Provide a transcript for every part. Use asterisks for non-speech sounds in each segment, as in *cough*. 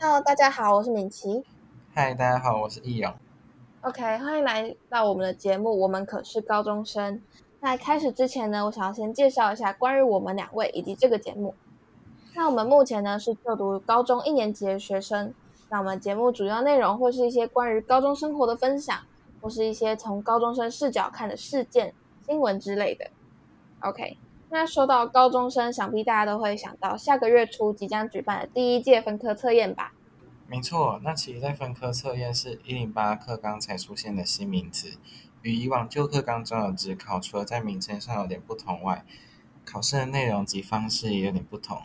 Hello，大家好，我是敏琪。嗨，大家好，我是易勇。OK，欢迎来到我们的节目。我们可是高中生。在开始之前呢，我想要先介绍一下关于我们两位以及这个节目。那我们目前呢是就读高中一年级的学生。那我们节目主要内容会是一些关于高中生活的分享，或是一些从高中生视角看的事件、新闻之类的。OK。那说到高中生，想必大家都会想到下个月初即将举办的第一届分科测验吧？没错，那其实在分科测验是一零八课纲才出现的新名词，与以往旧课纲中的职考，除了在名称上有点不同外，考试的内容及方式也有点不同。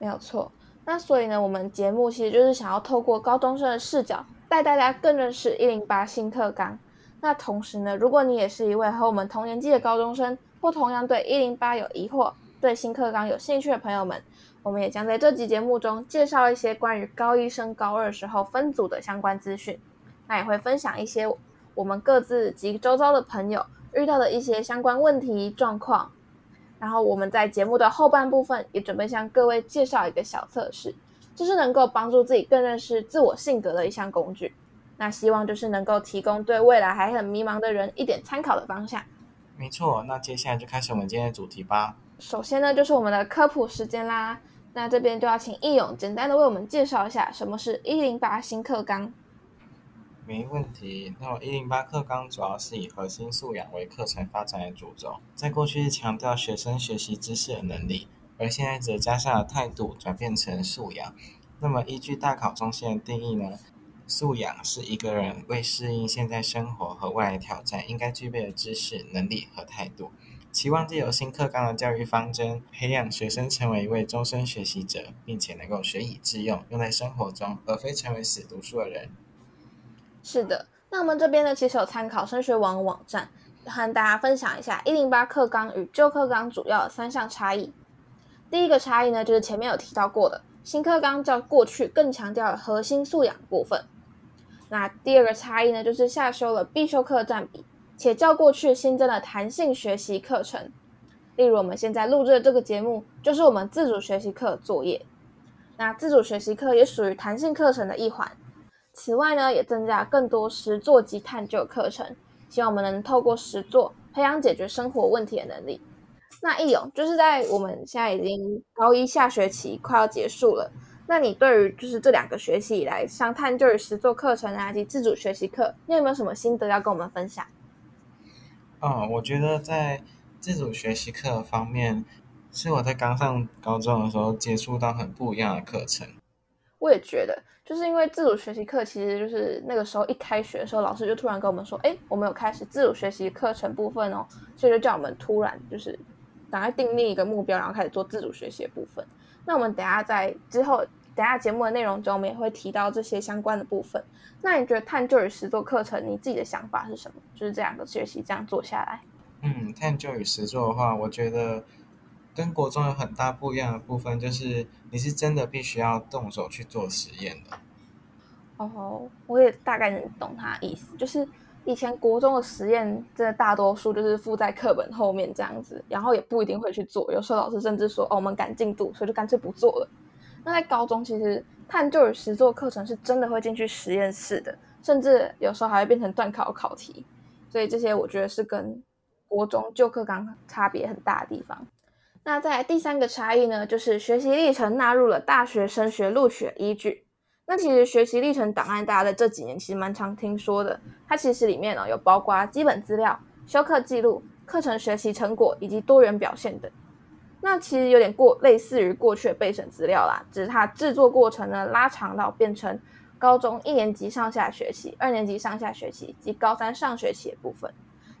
没有错，那所以呢，我们节目其实就是想要透过高中生的视角，带大家更认识一零八新课纲。那同时呢，如果你也是一位和我们同年纪的高中生，或同样对一零八有疑惑、对新课纲有兴趣的朋友们，我们也将在这集节目中介绍一些关于高一升高二时候分组的相关资讯。那也会分享一些我们各自及周遭的朋友遇到的一些相关问题状况。然后我们在节目的后半部分也准备向各位介绍一个小测试，这是能够帮助自己更认识自我性格的一项工具。那希望就是能够提供对未来还很迷茫的人一点参考的方向。没错，那接下来就开始我们今天的主题吧。首先呢，就是我们的科普时间啦。那这边就要请易勇简单的为我们介绍一下什么是一零八新课纲。没问题。那么一零八课纲主要是以核心素养为课程发展的主轴，在过去是强调学生学习知识的能力，而现在则加上了态度，转变成素养。那么依据大考中心的定义呢？素养是一个人为适应现在生活和未来挑战应该具备的知识、能力和态度。期望借由新课纲的教育方针，培养学生成为一位终身学习者，并且能够学以致用，用在生活中，而非成为死读书的人。是的，那我们这边呢，其实有参考升学网网站，和大家分享一下一零八课纲与旧课纲主要的三项差异。第一个差异呢，就是前面有提到过的，新课纲较过去更强调核心素养部分。那第二个差异呢，就是下修了必修课占比，且较过去新增了弹性学习课程。例如我们现在录制的这个节目，就是我们自主学习课作业。那自主学习课也属于弹性课程的一环。此外呢，也增加更多实作及探究课程，希望我们能透过实作培养解决生活问题的能力。那易勇就是在我们现在已经高一下学期快要结束了。那你对于就是这两个学期以来像探究与实作课程啊及自主学习课，你有没有什么心得要跟我们分享？嗯，我觉得在自主学习课方面，是我在刚上高中的时候接触到很不一样的课程。我也觉得，就是因为自主学习课，其实就是那个时候一开学的时候，老师就突然跟我们说：“哎，我们有开始自主学习课程部分哦。”所以就叫我们突然就是赶快定立一个目标，然后开始做自主学习的部分。那我们等下在之后。等下节目的内容中，我们也会提到这些相关的部分。那你觉得探究与实作课程，你自己的想法是什么？就是这两个学习这样做下来。嗯，探究与实作的话，我觉得跟国中有很大不一样的部分，就是你是真的必须要动手去做实验的。哦，我也大概能懂他意思，就是以前国中的实验，真的大多数就是附在课本后面这样子，然后也不一定会去做。有时候老师甚至说：“哦，我们赶进度，所以就干脆不做了。”那在高中，其实探究与实作课程是真的会进去实验室的，甚至有时候还会变成段考考题。所以这些我觉得是跟国中旧课纲差别很大的地方。那在第三个差异呢，就是学习历程纳入了大学升学录取的依据。那其实学习历程档案，大家在这几年其实蛮常听说的。它其实里面呢有包括基本资料、修课记录、课程学习成果以及多元表现等。那其实有点过类似于过去的备审资料啦，只是它制作过程呢拉长到变成高中一年级上下学期、二年级上下学期及高三上学期的部分。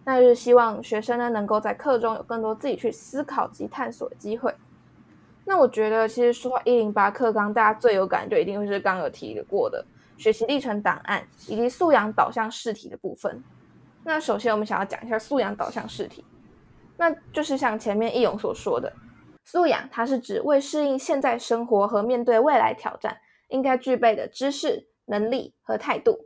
那就是希望学生呢能够在课中有更多自己去思考及探索的机会。那我觉得其实说到一零八课纲，大家最有感就一定会是刚有提过的学习历程档案以及素养导向试题的部分。那首先我们想要讲一下素养导向试题，那就是像前面易勇所说的。素养，它是指为适应现在生活和面对未来挑战应该具备的知识、能力和态度。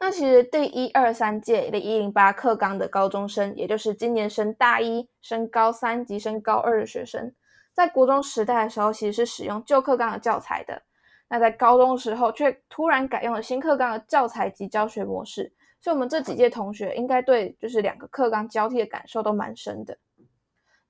那其实第一、二、三届的一零八课纲的高中生，也就是今年升大一、升高三及升高二的学生，在国中时代的时候，其实是使用旧课纲的教材的。那在高中时候却突然改用了新课纲的教材及教学模式，所以我们这几届同学应该对就是两个课纲交替的感受都蛮深的。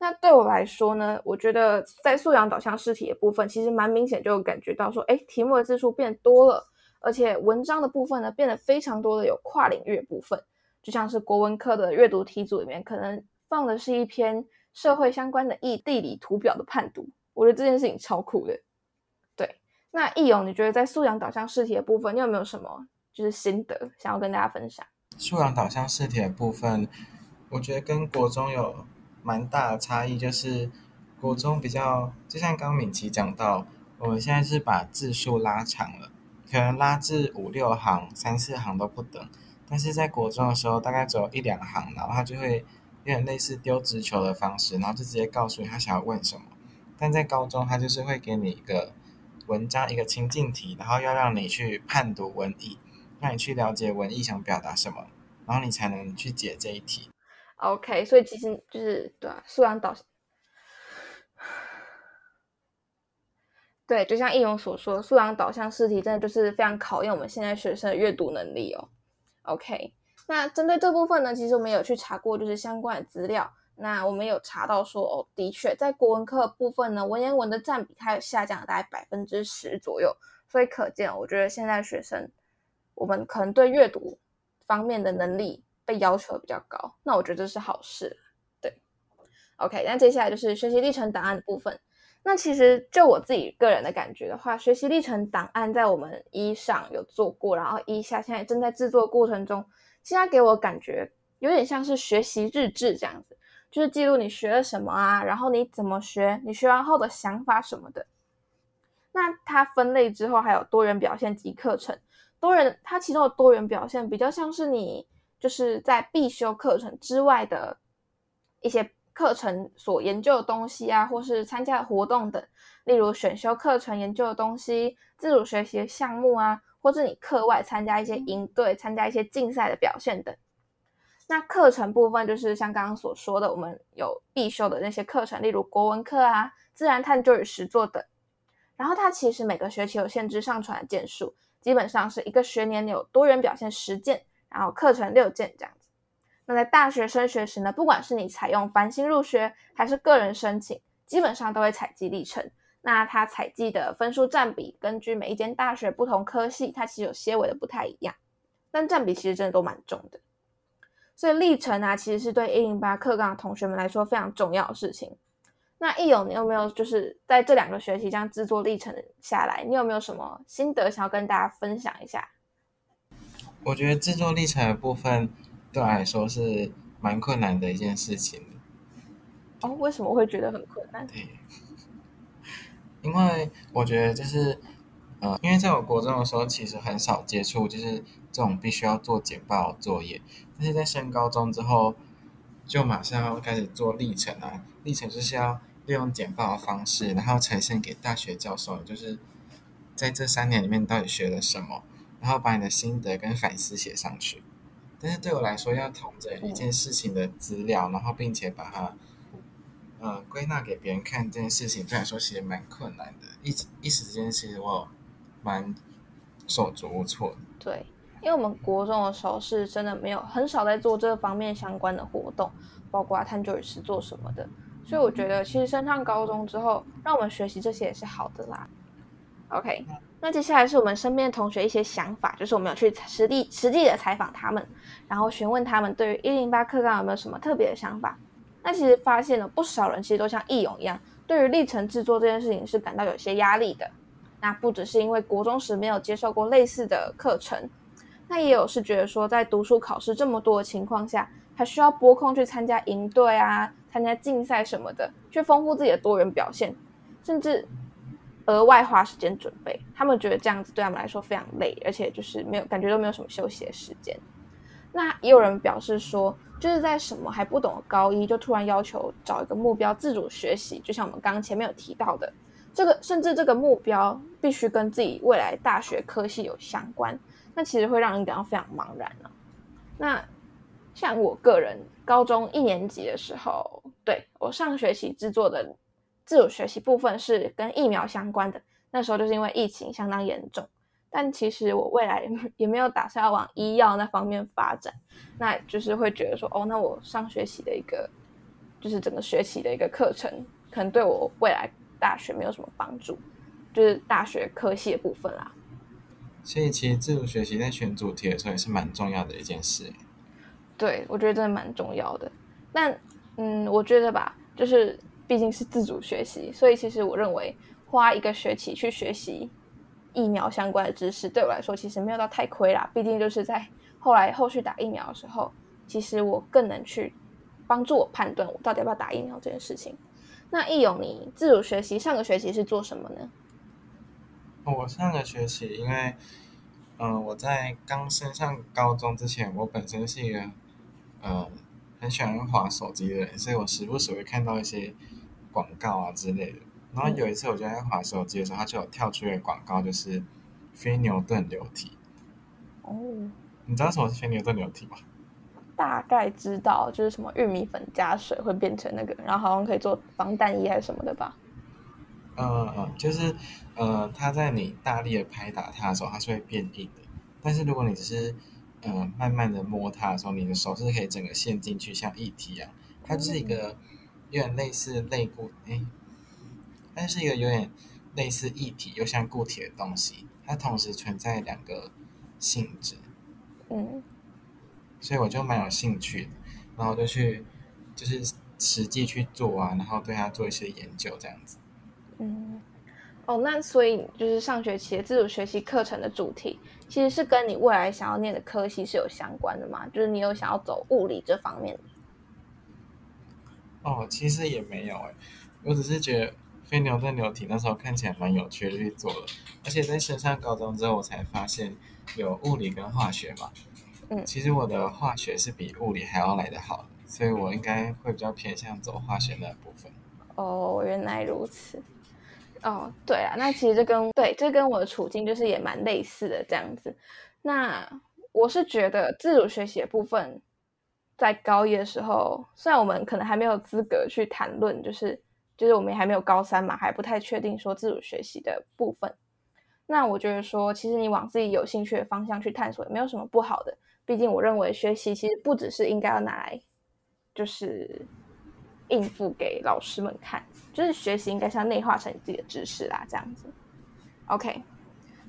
那对我来说呢，我觉得在素养导向试题的部分，其实蛮明显就感觉到说，哎，题目的字数变多了，而且文章的部分呢变得非常多的有跨领域部分，就像是国文课的阅读题组里面可能放的是一篇社会相关的地地理图表的判读，我觉得这件事情超酷的。对，那易勇，你觉得在素养导向试题的部分，你有没有什么就是心得想要跟大家分享？素养导向试题的部分，我觉得跟国中有。蛮大的差异就是，国中比较，就像刚敏琪讲到，我们现在是把字数拉长了，可能拉至五六行、三四行都不等。但是在国中的时候，大概只有一两行，然后他就会有点类似丢直球的方式，然后就直接告诉你他想要问什么。但在高中，他就是会给你一个文章、一个情境题，然后要让你去判读文意，让你去了解文意想表达什么，然后你才能去解这一题。OK，所以其实就是对啊，素养导，对，就像易勇所说，素养导向试题真的就是非常考验我们现在学生的阅读能力哦。OK，那针对这部分呢，其实我们有去查过，就是相关的资料。那我们有查到说，哦，的确在国文课部分呢，文言文的占比它有下降了大概百分之十左右。所以可见，我觉得现在学生我们可能对阅读方面的能力。被要求比较高，那我觉得这是好事。对，OK，那接下来就是学习历程档案的部分。那其实就我自己个人的感觉的话，学习历程档案在我们一上有做过，然后一下现在正在制作过程中，现在给我感觉有点像是学习日志这样子，就是记录你学了什么啊，然后你怎么学，你学完后的想法什么的。那它分类之后还有多元表现及课程，多元它其中的多元表现比较像是你。就是在必修课程之外的一些课程所研究的东西啊，或是参加的活动等，例如选修课程研究的东西、自主学习的项目啊，或是你课外参加一些营队、参加一些竞赛的表现等。那课程部分就是像刚刚所说的，我们有必修的那些课程，例如国文课啊、自然探究与实作等。然后它其实每个学期有限制上传的件数，基本上是一个学年有多元表现实践。然后课程六件这样子，那在大学升学时呢，不管是你采用繁星入学还是个人申请，基本上都会采集历程。那它采集的分数占比，根据每一间大学不同科系，它其实有些微的不太一样，但占比其实真的都蛮重的。所以历程啊，其实是对一零八课纲的同学们来说非常重要的事情。那易勇，你有没有就是在这两个学期这样制作历程下来，你有没有什么心得想要跟大家分享一下？我觉得制作历程的部分对我来说是蛮困难的一件事情。哦，为什么会觉得很困难？对，因为我觉得就是，呃，因为在我国中的时候，其实很少接触就是这种必须要做简报作业，但是在升高中之后，就马上要开始做历程啊。历程就是要利用简报的方式，然后呈现给大学教授，就是在这三年里面到底学了什么。然后把你的心得跟反思写上去，但是对我来说，要统整一件事情的资料，然后并且把它，呃，归纳给别人看，这件事情对我来说其实蛮困难的。一一时之间，其实我蛮手足无措。对，因为我们国中的时候是真的没有很少在做这方面相关的活动，包括探究与是做什么的，所以我觉得其实升上高中之后，让我们学习这些也是好的啦。OK。那接下来是我们身边的同学一些想法，就是我们有去实地实际的采访他们，然后询问他们对于一零八课纲有没有什么特别的想法。那其实发现了不少人其实都像义勇一样，对于历程制作这件事情是感到有些压力的。那不只是因为国中时没有接受过类似的课程，那也有是觉得说在读书考试这么多的情况下，还需要拨空去参加营队啊、参加竞赛什么的，去丰富自己的多元表现，甚至。额外花时间准备，他们觉得这样子对他们来说非常累，而且就是没有感觉都没有什么休息的时间。那也有人表示说，就是在什么还不懂的高一，就突然要求找一个目标自主学习，就像我们刚刚前面有提到的，这个甚至这个目标必须跟自己未来大学科系有相关，那其实会让人感到非常茫然了。那像我个人高中一年级的时候，对我上学期制作的。自主学习部分是跟疫苗相关的，那时候就是因为疫情相当严重。但其实我未来 *laughs* 也没有打算要往医药那方面发展，那就是会觉得说，哦，那我上学期的一个，就是整个学期的一个课程，可能对我未来大学没有什么帮助，就是大学科系的部分啦。所以其实自主学习在选主题的时候也是蛮重要的一件事。对，我觉得真的蛮重要的。但嗯，我觉得吧，就是毕竟是自主学习，所以其实我认为花一个学期去学习。疫苗相关的知识对我来说其实没有到太亏啦，毕竟就是在后来后续打疫苗的时候，其实我更能去帮助我判断我到底要不要打疫苗这件事情。那易勇，你自主学习上个学期是做什么呢？我上个学期因为，嗯，我在刚升上高中之前，我本身是一个呃很喜欢滑手机的人，所以我时不时会看到一些广告啊之类的。然后有一次，我就在滑手机的时候，它就有跳出一个广告，就是非牛顿流体。哦，你知道什么是非牛顿流体吗？大概知道，就是什么玉米粉加水会变成那个，然后好像可以做防弹衣还是什么的吧？嗯嗯，就是呃，它在你大力的拍打它的时候，它是会变硬的。但是如果你只是嗯慢慢的摸它的时候，你的手是可以整个陷进去，像液体一样。它是一个有点类似类固哎。它是一个有点类似液体又像固体的东西，它同时存在两个性质。嗯，所以我就蛮有兴趣的，然后就去就是实际去做啊，然后对它做一些研究这样子。嗯，哦，那所以就是上学期的自主学习课程的主题，其实是跟你未来想要念的科系是有相关的嘛？就是你有想要走物理这方面？哦，其实也没有哎，我只是觉得。非牛顿流体那时候看起来蛮有趣的，去做了。而且在升上高中之后，我才发现有物理跟化学嘛。嗯，其实我的化学是比物理还要来得好，所以我应该会比较偏向走化学那部分。哦，原来如此。哦，对啊，那其实这跟对这跟我的处境就是也蛮类似的这样子。那我是觉得自主学习的部分，在高一的时候，虽然我们可能还没有资格去谈论，就是。就是我们还没有高三嘛，还不太确定说自主学习的部分。那我觉得说，其实你往自己有兴趣的方向去探索，也没有什么不好的。毕竟我认为学习其实不只是应该要拿来就是应付给老师们看，就是学习应该是要内化成你自己的知识啦，这样子。OK，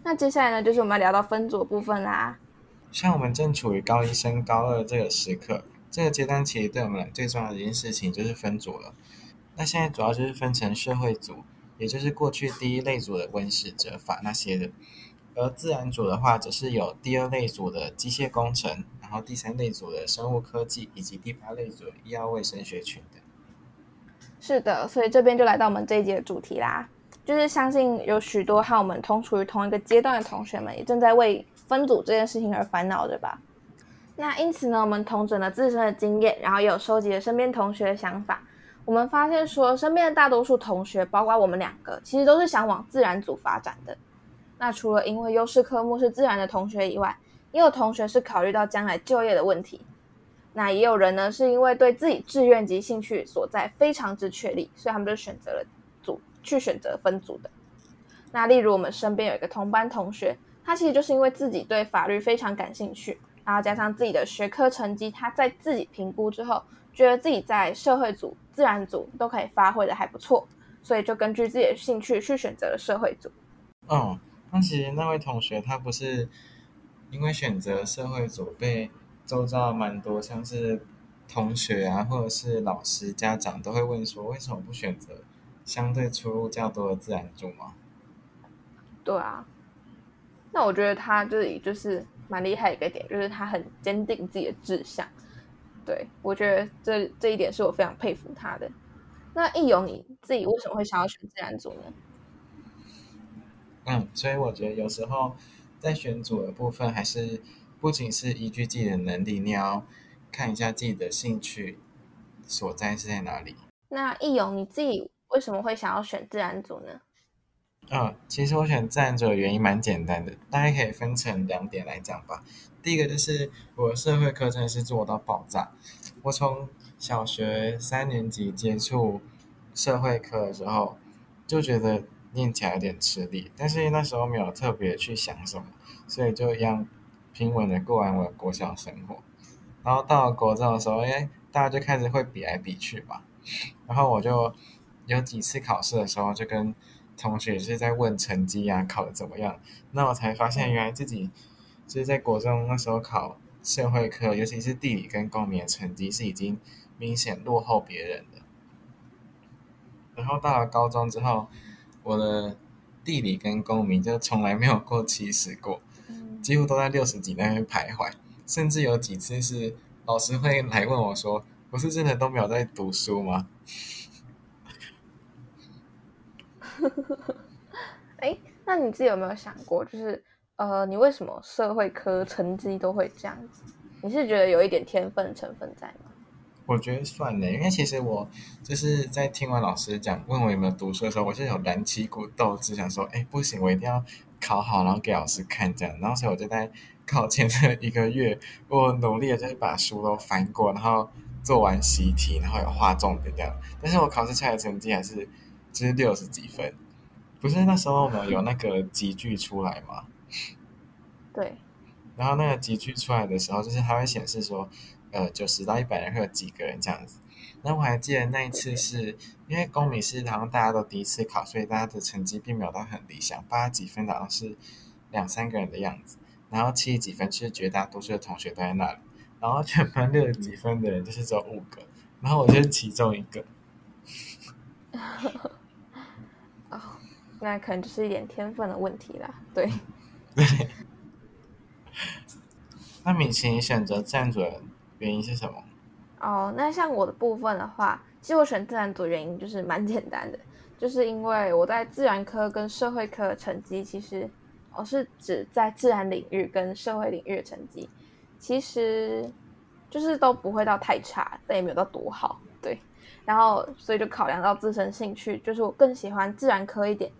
那接下来呢，就是我们要聊到分组部分啦。像我们正处于高一升高二这个时刻，这个阶段其实对我们来最重要的一件事情就是分组了。那现在主要就是分成社会组，也就是过去第一类组的温室者法那些的，而自然组的话，则是有第二类组的机械工程，然后第三类组的生物科技，以及第八类组的医药卫生学群的。是的，所以这边就来到我们这一节的主题啦，就是相信有许多和我们同处于同一个阶段的同学们，也正在为分组这件事情而烦恼着吧。那因此呢，我们同整了自身的经验，然后也有收集了身边同学的想法。我们发现说，身边的大多数同学，包括我们两个，其实都是想往自然组发展的。那除了因为优势科目是自然的同学以外，也有同学是考虑到将来就业的问题。那也有人呢，是因为对自己志愿及兴趣所在非常之确立，所以他们就选择了组去选择分组的。那例如我们身边有一个同班同学，他其实就是因为自己对法律非常感兴趣，然后加上自己的学科成绩，他在自己评估之后。觉得自己在社会组、自然组都可以发挥的还不错，所以就根据自己的兴趣去选择了社会组。嗯，那其实那位同学他不是因为选择社会组被周遭蛮多像是同学啊，或者是老师、家长都会问说，为什么不选择相对出入较多的自然组吗？对啊，那我觉得他这里就是蛮厉害一个点，就是他很坚定自己的志向。对，我觉得这这一点是我非常佩服他的。那易勇你自己为什么会想要选自然组呢？嗯，所以我觉得有时候在选组的部分，还是不仅是依据自己的能力，你要看一下自己的兴趣所在是在哪里。那易勇你自己为什么会想要选自然组呢？嗯，其实我选自然组的原因蛮简单的，大家可以分成两点来讲吧。第一个就是我社会课程是做到爆炸。我从小学三年级接触社会课的时候，就觉得念起来有点吃力，但是那时候没有特别去想什么，所以就一样平稳的过完我的国小生活。然后到了国中的时候，哎，大家就开始会比来比去吧。然后我就有几次考试的时候，就跟同学是在问成绩啊，考的怎么样。那我才发现，原来自己就是在国中那时候考社会科，尤其是地理跟公民的成绩是已经明显落后别人的。然后到了高中之后，我的地理跟公民就从来没有过七十过，几乎都在六十几那边徘徊。甚至有几次是老师会来问我说：“不是真的都没有在读书吗？”呵呵呵哎，那你自己有没有想过，就是呃，你为什么社会科成绩都会这样子？你是觉得有一点天分成分在吗？我觉得算了，因为其实我就是在听完老师讲问我有没有读书的时候，我就有燃起一股斗志，想说：“哎，不行，我一定要考好，然后给老师看这样。”然后所以我就在。考前的一个月，我努力的就是把书都翻过，然后做完习题，然后有画重点这样。但是我考试出来的成绩还是就是六十几分，不是那时候我们有那个集句出来吗？对。然后那个集句出来的时候，就是它会显示说，呃，九十到一百人会有几个人这样子。那我还记得那一次是因为公民是好像大家都第一次考，所以大家的成绩并没有到很理想，八十几分好像是两三个人的样子。然后七十几分，其实绝大多数的同学都在那里。然后全班六十几分的人，就是只有五个。然后我就是其中一个。*laughs* 哦，那可能就是一点天分的问题啦。对。对。那米奇，你选择自然组的原因是什么？哦，那像我的部分的话，其实我选自然组原因就是蛮简单的，就是因为我在自然科跟社会科的成绩其实。我是指在自然领域跟社会领域的成绩，其实就是都不会到太差，但也没有到多好，对。然后所以就考量到自身兴趣，就是我更喜欢自然科一点，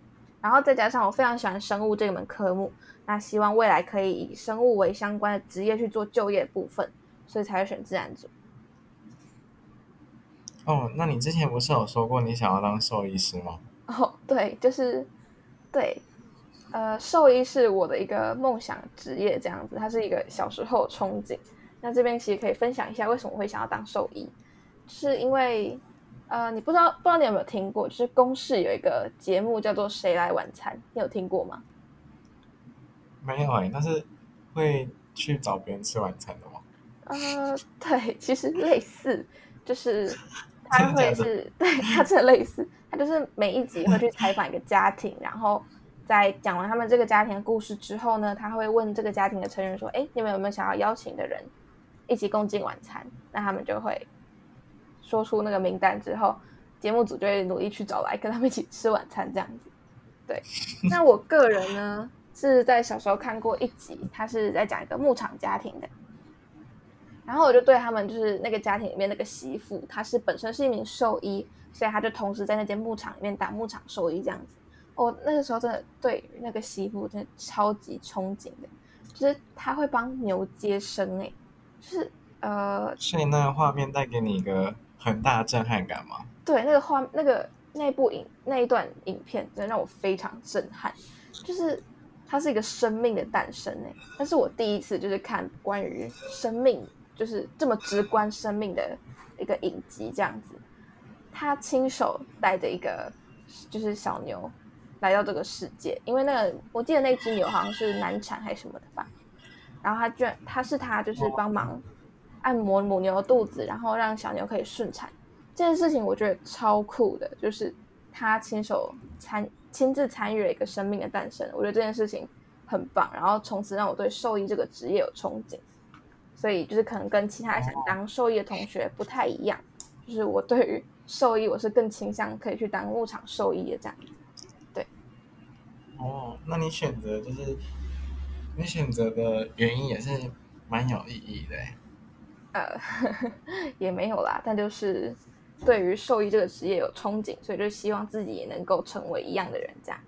然后再加上我非常喜欢生物这门科目，那希望未来可以以生物为相关的职业去做就业部分，所以才会选自然组。哦，那你之前不是有说过你想要当兽医师吗？哦，对，就是对。呃，兽医是我的一个梦想职业，这样子，它是一个小时候憧憬。那这边其实可以分享一下，为什么会想要当兽医，是因为，呃，你不知道不知道你有没有听过，就是公视有一个节目叫做《谁来晚餐》，你有听过吗？没有哎，但是会去找别人吃晚餐的吗？呃，*laughs* 对，其实类似，就是 *laughs* 他会是 *laughs* 对，他这类似，他就是每一集会去采访一个家庭，然后。在讲完他们这个家庭的故事之后呢，他会问这个家庭的成员说：“哎，你们有没有想要邀请的人一起共进晚餐？”那他们就会说出那个名单之后，节目组就会努力去找来跟他们一起吃晚餐这样子。对，*laughs* 那我个人呢是在小时候看过一集，他是在讲一个牧场家庭的，然后我就对他们就是那个家庭里面那个媳妇，她是本身是一名兽医，所以她就同时在那间牧场里面当牧场兽医这样子。我那个时候真的对那个媳妇真的超级憧憬的，就是他会帮牛接生哎，就是呃，所以那个画面带给你一个很大的震撼感吗？对，那个画那个那部影那一段影片真的让我非常震撼，就是它是一个生命的诞生哎，那是我第一次就是看关于生命就是这么直观生命的一个影集这样子，他亲手带着一个就是小牛。来到这个世界，因为那个我记得那只牛好像是难产还是什么的吧，然后他居然他是他就是帮忙按摩母牛的肚子，然后让小牛可以顺产。这件事情，我觉得超酷的，就是他亲手参亲自参与了一个生命的诞生，我觉得这件事情很棒，然后从此让我对兽医这个职业有憧憬，所以就是可能跟其他想当兽医的同学不太一样，就是我对于兽医我是更倾向可以去当牧场兽医的这样。对。哦，那你选择就是你选择的原因也是蛮有意义的，呃呵呵，*laughs* 也没有啦，但就是对于兽医这个职业有憧憬，所以就希望自己也能够成为一样的人，这样。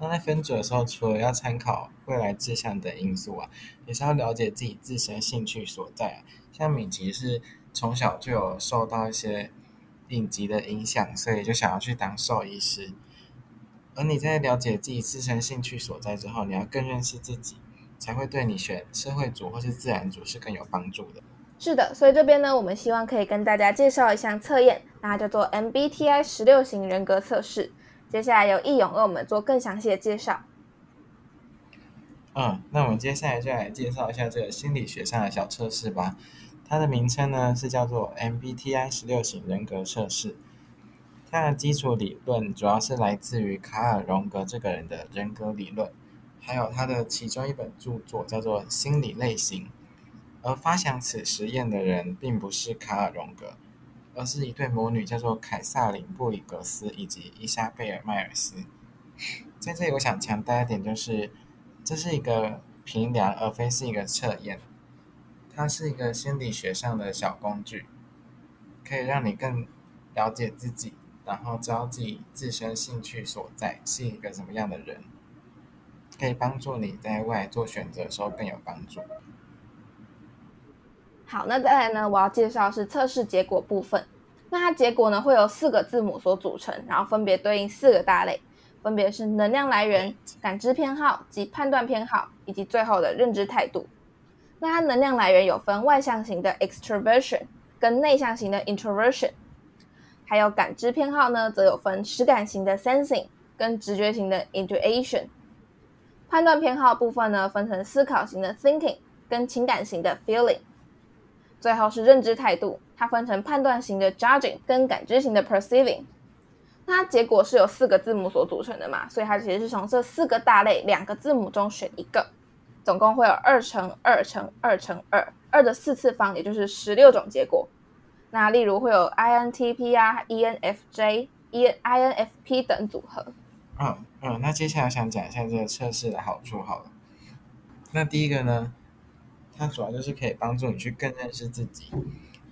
那在分组的时候，除了要参考未来志向等因素啊，也是要了解自己自身兴趣所在。像敏吉是从小就有受到一些影集的影响，所以就想要去当兽医师。而你在了解自己自身兴趣所在之后，你要更认识自己，才会对你选社会组或是自然组是更有帮助的。是的，所以这边呢，我们希望可以跟大家介绍一项测验，那叫做 MBTI 十六型人格测试。接下来由易勇为我们做更详细的介绍。嗯，那我们接下来就来介绍一下这个心理学上的小测试吧。它的名称呢是叫做 MBTI 十六型人格测试。它的基础理论主要是来自于卡尔荣格这个人的人格理论，还有他的其中一本著作叫做《心理类型》。而发想此实验的人并不是卡尔荣格，而是一对母女，叫做凯撒琳布里格斯以及伊莎贝尔迈尔斯。在这里，我想强调一点，就是这是一个评量，而非是一个测验。它是一个心理学上的小工具，可以让你更了解自己。然后知道自己自身兴趣所在是一个什么样的人，可以帮助你在未来做选择的时候更有帮助。好，那再来呢？我要介绍是测试结果部分。那它结果呢会由四个字母所组成，然后分别对应四个大类，分别是能量来源、感知偏好及判断偏好，以及最后的认知态度。那它能量来源有分外向型的 extroversion 跟内向型的 introversion。还有感知偏好呢，则有分实感型的 sensing 跟直觉型的 intuition。判断偏好部分呢，分成思考型的 thinking 跟情感型的 feeling。最后是认知态度，它分成判断型的 judging 跟感知型的 perceiving。那结果是由四个字母所组成的嘛，所以它其实是从这四个大类两个字母中选一个，总共会有二乘二乘二乘二，二的四次方，也就是十六种结果。那例如会有 INTP 啊、ENFJ、E INFP 等组合。嗯嗯，那接下来想讲一下这个测试的好处好了。那第一个呢，它主要就是可以帮助你去更认识自己，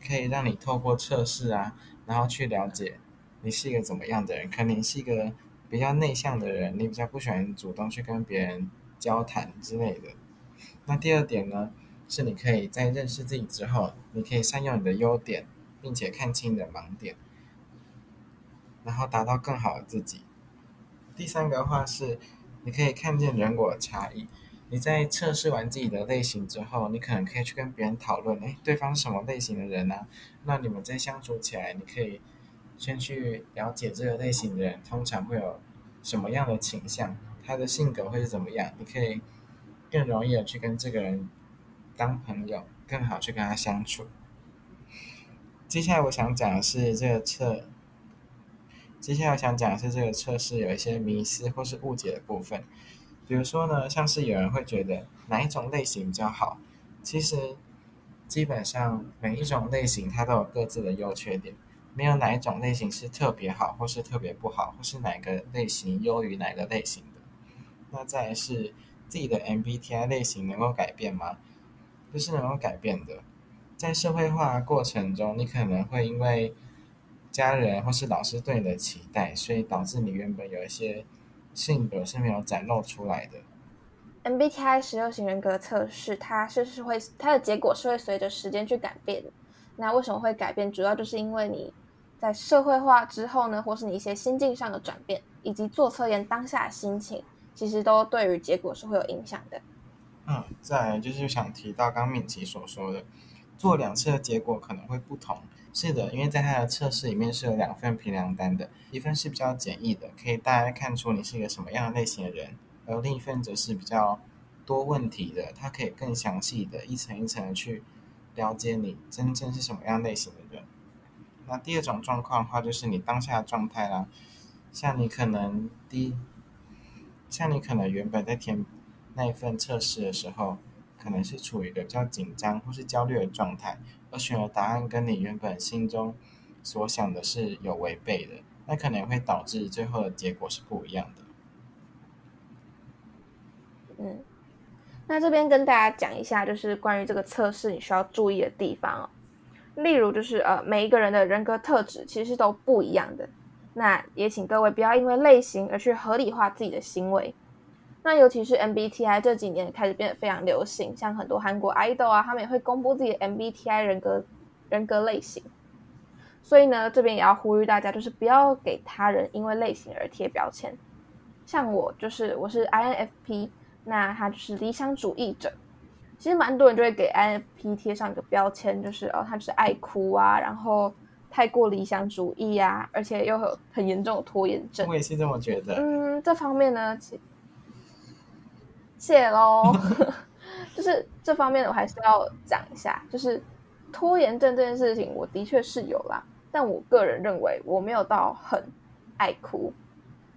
可以让你透过测试啊，然后去了解你是一个怎么样的人。可能是一个比较内向的人，你比较不喜欢主动去跟别人交谈之类的。那第二点呢，是你可以在认识自己之后，你可以善用你的优点。并且看清你的盲点，然后达到更好的自己。第三个话是，你可以看见人果差异。你在测试完自己的类型之后，你可能可以去跟别人讨论，哎，对方是什么类型的人呢？那你们在相处起来，你可以先去了解这个类型的人通常会有什么样的倾向，他的性格会是怎么样，你可以更容易的去跟这个人当朋友，更好去跟他相处。接下来我想讲的是这个测，接下来我想讲的是这个测试有一些迷思或是误解的部分。比如说呢，像是有人会觉得哪一种类型比较好，其实基本上每一种类型它都有各自的优缺点，没有哪一种类型是特别好或是特别不好，或是哪个类型优于哪个类型的。那再是自己的 MBTI 类型能够改变吗？不是能够改变的。在社会化过程中，你可能会因为家人或是老师对你的期待，所以导致你原本有一些性格是没有展露出来的。MBTI 十六型人格测试，它是是会它的结果是会随着时间去改变的。那为什么会改变？主要就是因为你在社会化之后呢，或是你一些心境上的转变，以及做测验当下的心情，其实都对于结果是会有影响的。嗯，再来就是想提到刚敏琪所说的。做两次的结果可能会不同，是的，因为在他的测试里面是有两份评量单的，一份是比较简易的，可以大概看出你是一个什么样的类型的人，而另一份则是比较多问题的，它可以更详细的一层一层的去了解你真正是什么样类型的人。那第二种状况的话，就是你当下的状态啦，像你可能第，像你可能原本在填那一份测试的时候。可能是处于一个比较紧张或是焦虑的状态，而选的答案跟你原本心中所想的是有违背的，那可能会导致最后的结果是不一样的。嗯，那这边跟大家讲一下，就是关于这个测试你需要注意的地方哦。例如，就是呃，每一个人的人格特质其实都不一样的，那也请各位不要因为类型而去合理化自己的行为。那尤其是 MBTI 这几年开始变得非常流行，像很多韩国 idol 啊，他们也会公布自己的 MBTI 人格人格类型。所以呢，这边也要呼吁大家，就是不要给他人因为类型而贴标签。像我就是我是 INFP，那他就是理想主义者。其实蛮多人就会给 INFP 贴上一个标签，就是哦，他就是爱哭啊，然后太过理想主义啊，而且又有很严重的拖延症。我也是这么觉得。嗯，这方面呢，其谢喽。*laughs* 就是这方面我还是要讲一下，就是拖延症这件事情，我的确是有啦，但我个人认为我没有到很爱哭，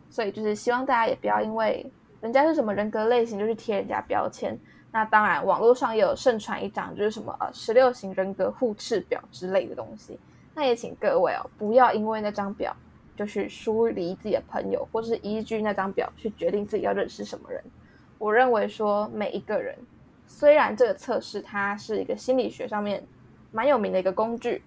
所以就是希望大家也不要因为人家是什么人格类型就去贴人家标签。那当然，网络上也有盛传一张就是什么呃十六型人格互斥表之类的东西。那也请各位哦，不要因为那张表就去疏离自己的朋友，或是依据那张表去决定自己要认识什么人。我认为说每一个人，虽然这个测试它是一个心理学上面蛮有名的一个工具，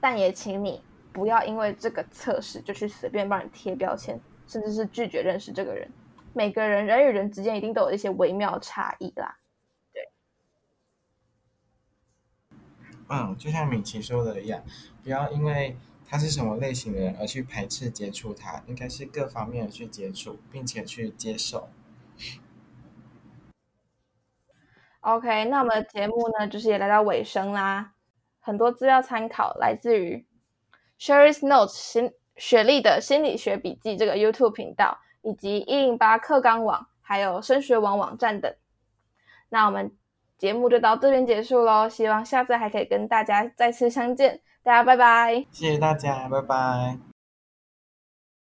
但也请你不要因为这个测试就去随便帮人贴标签，甚至是拒绝认识这个人。每个人人与人之间一定都有一些微妙差异啦，对。嗯，就像米奇说的一样，不要因为他是什么类型的人而去排斥接触他，应该是各方面的去接触，并且去接受。OK，那我们的节目呢，就是也来到尾声啦。很多资料参考来自于 Sherry's Notes 心雪莉的心理学笔记这个 YouTube 频道。以及一零八课纲网，还有升学网网站等。那我们节目就到这边结束喽，希望下次还可以跟大家再次相见。大家拜拜，谢谢大家，拜拜。